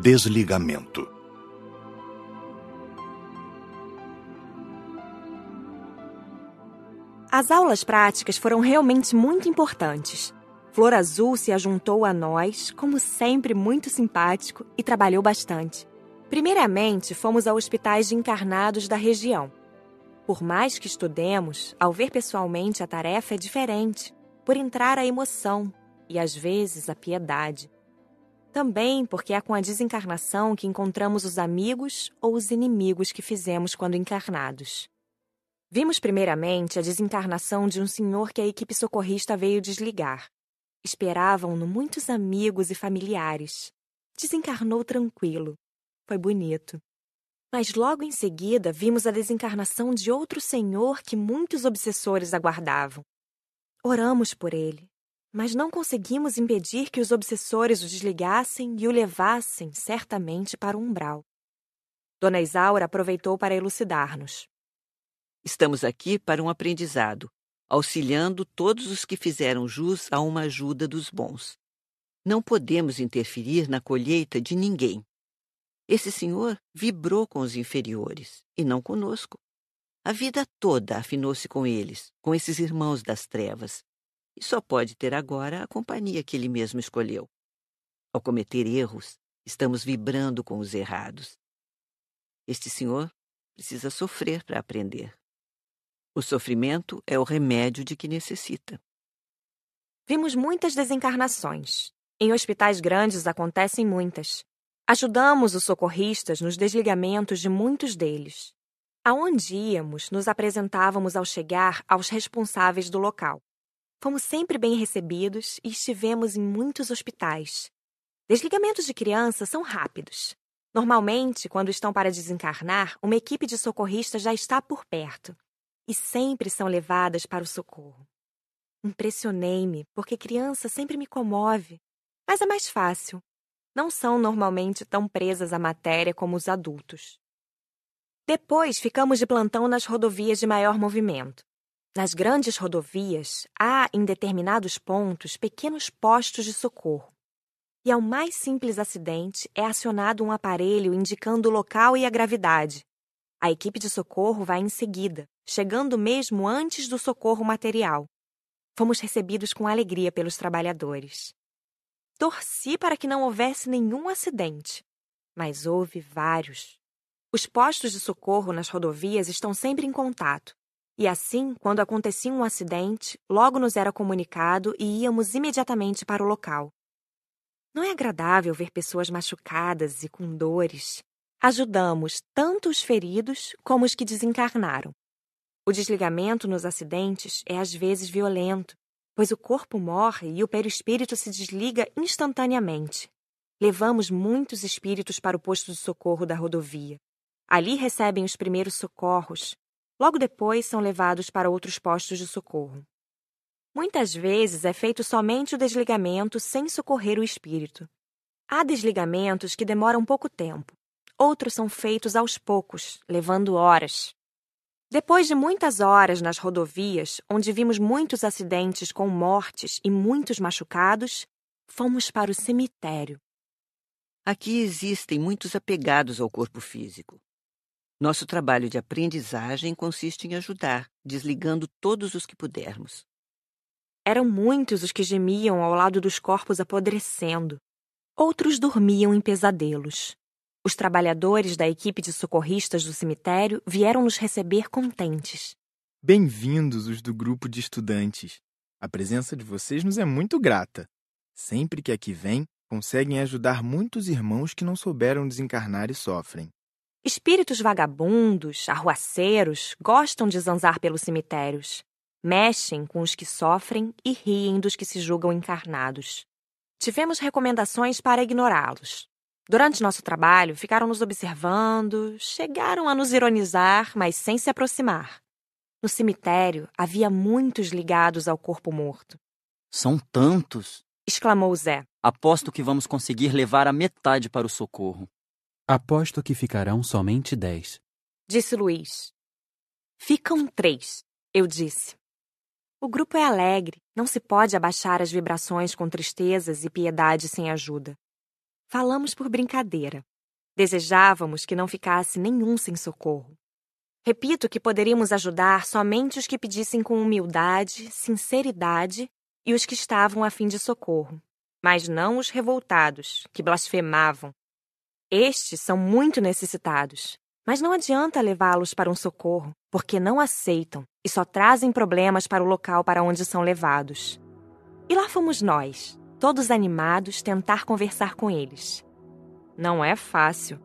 Desligamento. As aulas práticas foram realmente muito importantes. Flor Azul se ajuntou a nós, como sempre, muito simpático e trabalhou bastante. Primeiramente, fomos a hospitais de encarnados da região. Por mais que estudemos, ao ver pessoalmente a tarefa é diferente, por entrar a emoção e às vezes a piedade. Também porque é com a desencarnação que encontramos os amigos ou os inimigos que fizemos quando encarnados. Vimos primeiramente a desencarnação de um senhor que a equipe socorrista veio desligar. Esperavam-no muitos amigos e familiares. Desencarnou tranquilo. Foi bonito. Mas logo em seguida vimos a desencarnação de outro senhor que muitos obsessores aguardavam. Oramos por ele, mas não conseguimos impedir que os obsessores o desligassem e o levassem certamente para o umbral. Dona Isaura aproveitou para elucidar-nos. Estamos aqui para um aprendizado, auxiliando todos os que fizeram jus a uma ajuda dos bons. Não podemos interferir na colheita de ninguém. Esse senhor vibrou com os inferiores e não conosco. A vida toda afinou-se com eles, com esses irmãos das trevas, e só pode ter agora a companhia que ele mesmo escolheu. Ao cometer erros, estamos vibrando com os errados. Este senhor precisa sofrer para aprender. O sofrimento é o remédio de que necessita. Vimos muitas desencarnações. Em hospitais grandes acontecem muitas. Ajudamos os socorristas nos desligamentos de muitos deles. Aonde íamos, nos apresentávamos ao chegar aos responsáveis do local. Fomos sempre bem recebidos e estivemos em muitos hospitais. Desligamentos de crianças são rápidos. Normalmente, quando estão para desencarnar, uma equipe de socorristas já está por perto e sempre são levadas para o socorro. Impressionei-me, porque criança sempre me comove, mas é mais fácil. Não são normalmente tão presas à matéria como os adultos. Depois ficamos de plantão nas rodovias de maior movimento. Nas grandes rodovias, há, em determinados pontos, pequenos postos de socorro. E ao mais simples acidente é acionado um aparelho indicando o local e a gravidade. A equipe de socorro vai em seguida, chegando mesmo antes do socorro material. Fomos recebidos com alegria pelos trabalhadores. Torci para que não houvesse nenhum acidente, mas houve vários. Os postos de socorro nas rodovias estão sempre em contato, e assim, quando acontecia um acidente, logo nos era comunicado e íamos imediatamente para o local. Não é agradável ver pessoas machucadas e com dores. Ajudamos tanto os feridos como os que desencarnaram. O desligamento nos acidentes é às vezes violento, pois o corpo morre e o perispírito se desliga instantaneamente. Levamos muitos espíritos para o posto de socorro da rodovia. Ali recebem os primeiros socorros. Logo depois são levados para outros postos de socorro. Muitas vezes é feito somente o desligamento sem socorrer o espírito. Há desligamentos que demoram pouco tempo. Outros são feitos aos poucos, levando horas. Depois de muitas horas nas rodovias, onde vimos muitos acidentes com mortes e muitos machucados, fomos para o cemitério. Aqui existem muitos apegados ao corpo físico. Nosso trabalho de aprendizagem consiste em ajudar, desligando todos os que pudermos. Eram muitos os que gemiam ao lado dos corpos apodrecendo. Outros dormiam em pesadelos. Os trabalhadores da equipe de socorristas do cemitério vieram nos receber contentes. Bem-vindos os do grupo de estudantes. A presença de vocês nos é muito grata. Sempre que aqui vêm, conseguem ajudar muitos irmãos que não souberam desencarnar e sofrem. Espíritos vagabundos, arruaceiros, gostam de zanzar pelos cemitérios. Mexem com os que sofrem e riem dos que se julgam encarnados. Tivemos recomendações para ignorá-los. Durante nosso trabalho, ficaram nos observando, chegaram a nos ironizar, mas sem se aproximar. No cemitério havia muitos ligados ao corpo morto. São tantos! exclamou Zé. Aposto que vamos conseguir levar a metade para o socorro. Aposto que ficarão somente dez, disse Luiz. Ficam três, eu disse. O grupo é alegre, não se pode abaixar as vibrações com tristezas e piedade sem ajuda. Falamos por brincadeira. Desejávamos que não ficasse nenhum sem socorro. Repito que poderíamos ajudar somente os que pedissem com humildade, sinceridade e os que estavam a fim de socorro, mas não os revoltados, que blasfemavam. Estes são muito necessitados, mas não adianta levá-los para um socorro, porque não aceitam e só trazem problemas para o local para onde são levados. E lá fomos nós, todos animados, tentar conversar com eles. Não é fácil.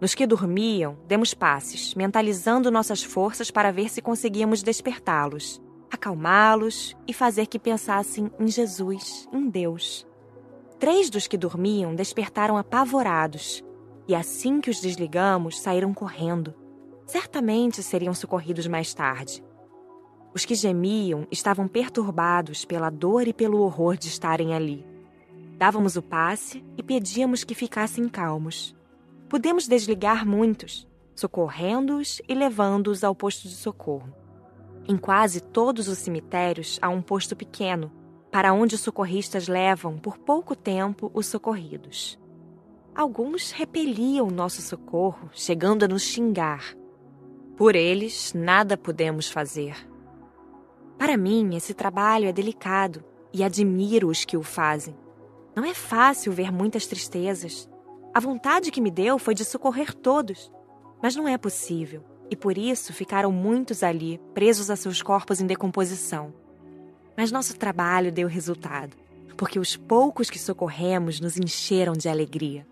Nos que dormiam, demos passes, mentalizando nossas forças para ver se conseguíamos despertá-los, acalmá-los e fazer que pensassem em Jesus, em Deus. Três dos que dormiam despertaram apavorados, e assim que os desligamos, saíram correndo. Certamente seriam socorridos mais tarde. Os que gemiam estavam perturbados pela dor e pelo horror de estarem ali. Dávamos o passe e pedíamos que ficassem calmos. Pudemos desligar muitos, socorrendo-os e levando-os ao posto de socorro. Em quase todos os cemitérios há um posto pequeno, para onde os socorristas levam por pouco tempo os socorridos. Alguns repeliam nosso socorro, chegando a nos xingar. Por eles, nada podemos fazer. Para mim, esse trabalho é delicado e admiro os que o fazem. Não é fácil ver muitas tristezas. A vontade que me deu foi de socorrer todos, mas não é possível, e por isso ficaram muitos ali, presos a seus corpos em decomposição. Mas nosso trabalho deu resultado, porque os poucos que socorremos nos encheram de alegria.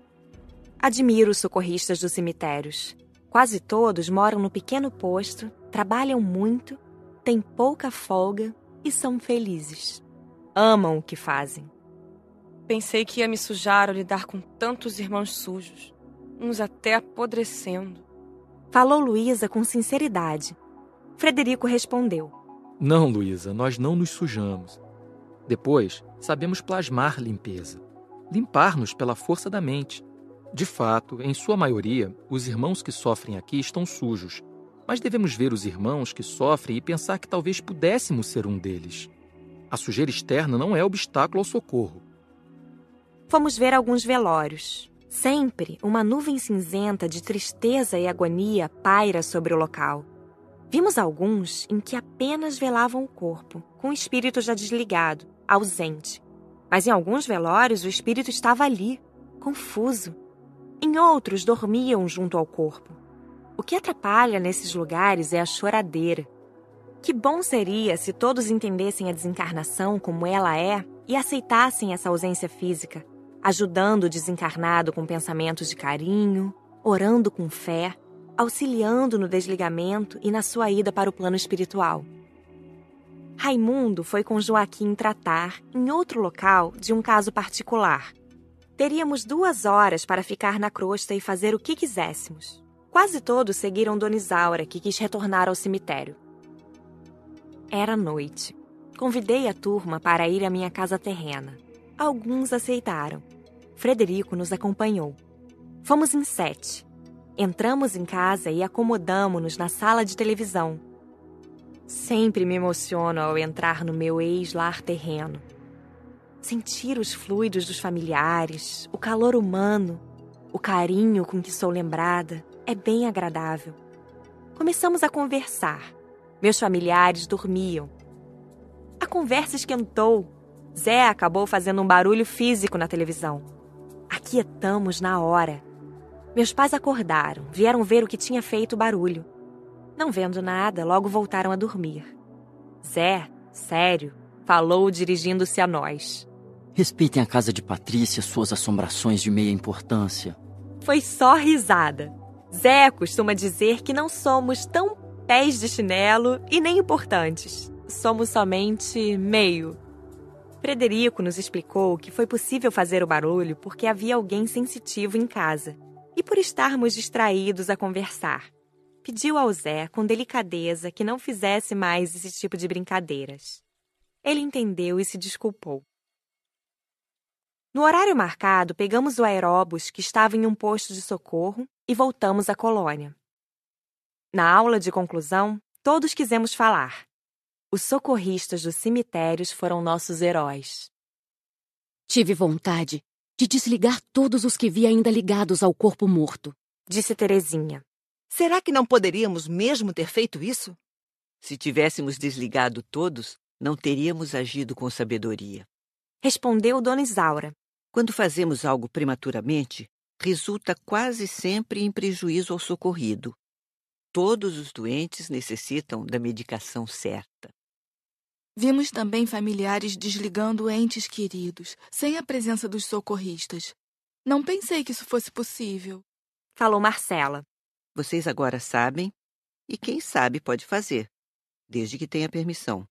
Admiro os socorristas dos cemitérios. Quase todos moram no pequeno posto, trabalham muito, têm pouca folga e são felizes. Amam o que fazem. Pensei que ia me sujar ao lidar com tantos irmãos sujos, uns até apodrecendo. Falou Luísa com sinceridade. Frederico respondeu: Não, Luísa, nós não nos sujamos. Depois, sabemos plasmar limpeza, limpar-nos pela força da mente. De fato, em sua maioria, os irmãos que sofrem aqui estão sujos, mas devemos ver os irmãos que sofrem e pensar que talvez pudéssemos ser um deles. A sujeira externa não é obstáculo ao socorro. Fomos ver alguns velórios. Sempre uma nuvem cinzenta de tristeza e agonia paira sobre o local. Vimos alguns em que apenas velavam o corpo, com o espírito já desligado, ausente. Mas em alguns velórios o espírito estava ali, confuso. Em outros dormiam junto ao corpo. O que atrapalha nesses lugares é a choradeira. Que bom seria se todos entendessem a desencarnação como ela é e aceitassem essa ausência física, ajudando o desencarnado com pensamentos de carinho, orando com fé, auxiliando no desligamento e na sua ida para o plano espiritual. Raimundo foi com Joaquim tratar, em outro local, de um caso particular. Teríamos duas horas para ficar na crosta e fazer o que quiséssemos. Quase todos seguiram Dona Isaura, que quis retornar ao cemitério. Era noite. Convidei a turma para ir à minha casa terrena. Alguns aceitaram. Frederico nos acompanhou. Fomos em sete. Entramos em casa e acomodamos-nos na sala de televisão. Sempre me emociono ao entrar no meu ex-lar terreno. Sentir os fluidos dos familiares, o calor humano, o carinho com que sou lembrada é bem agradável. Começamos a conversar. Meus familiares dormiam. A conversa esquentou. Zé acabou fazendo um barulho físico na televisão. Aquietamos na hora. Meus pais acordaram, vieram ver o que tinha feito o barulho. Não vendo nada, logo voltaram a dormir. Zé, sério, falou dirigindo-se a nós. Respeitem a casa de Patrícia, suas assombrações de meia importância. Foi só risada. Zé costuma dizer que não somos tão pés de chinelo e nem importantes. Somos somente meio. Frederico nos explicou que foi possível fazer o barulho porque havia alguém sensitivo em casa e por estarmos distraídos a conversar. Pediu ao Zé, com delicadeza, que não fizesse mais esse tipo de brincadeiras. Ele entendeu e se desculpou. No horário marcado, pegamos o aeróbus que estava em um posto de socorro e voltamos à colônia. Na aula de conclusão, todos quisemos falar. Os socorristas dos cemitérios foram nossos heróis. Tive vontade de desligar todos os que vi ainda ligados ao corpo morto, disse Terezinha. Será que não poderíamos mesmo ter feito isso? Se tivéssemos desligado todos, não teríamos agido com sabedoria. Respondeu Dona Isaura. Quando fazemos algo prematuramente, resulta quase sempre em prejuízo ao socorrido. Todos os doentes necessitam da medicação certa. Vimos também familiares desligando entes queridos, sem a presença dos socorristas. Não pensei que isso fosse possível. Falou Marcela. Vocês agora sabem, e quem sabe pode fazer, desde que tenha permissão.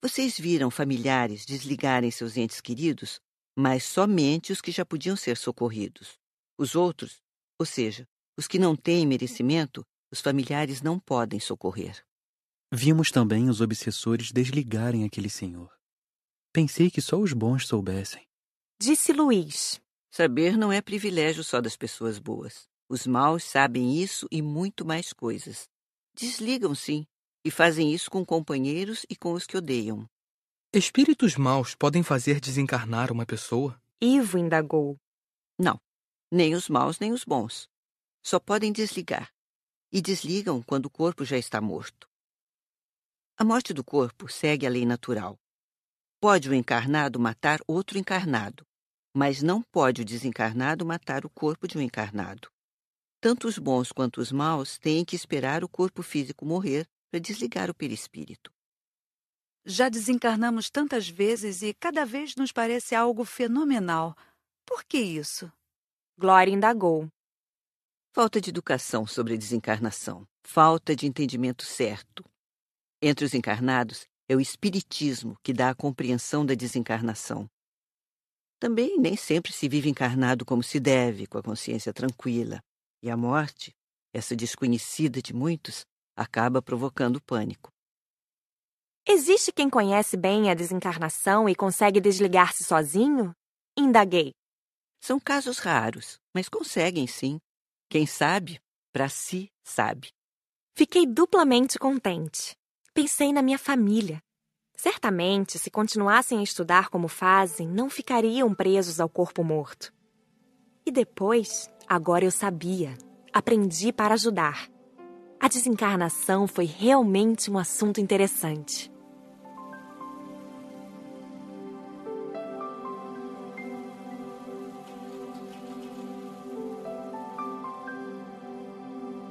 Vocês viram familiares desligarem seus entes queridos, mas somente os que já podiam ser socorridos. Os outros, ou seja, os que não têm merecimento, os familiares não podem socorrer. Vimos também os obsessores desligarem aquele senhor. Pensei que só os bons soubessem. Disse Luiz. Saber não é privilégio só das pessoas boas. Os maus sabem isso e muito mais coisas. Desligam, sim, e fazem isso com companheiros e com os que odeiam. Espíritos maus podem fazer desencarnar uma pessoa? Ivo indagou. Não, nem os maus nem os bons. Só podem desligar. E desligam quando o corpo já está morto. A morte do corpo segue a lei natural. Pode o encarnado matar outro encarnado, mas não pode o desencarnado matar o corpo de um encarnado. Tanto os bons quanto os maus têm que esperar o corpo físico morrer para desligar o perispírito. Já desencarnamos tantas vezes e cada vez nos parece algo fenomenal. Por que isso? Glória indagou. Falta de educação sobre a desencarnação, falta de entendimento certo, entre os encarnados, é o Espiritismo que dá a compreensão da desencarnação. Também nem sempre se vive encarnado como se deve, com a consciência tranquila. E a morte, essa desconhecida de muitos, acaba provocando pânico. Existe quem conhece bem a desencarnação e consegue desligar-se sozinho? Indaguei. São casos raros, mas conseguem sim. Quem sabe, para si sabe. Fiquei duplamente contente. Pensei na minha família. Certamente, se continuassem a estudar como fazem, não ficariam presos ao corpo morto. E depois, agora eu sabia. Aprendi para ajudar. A desencarnação foi realmente um assunto interessante.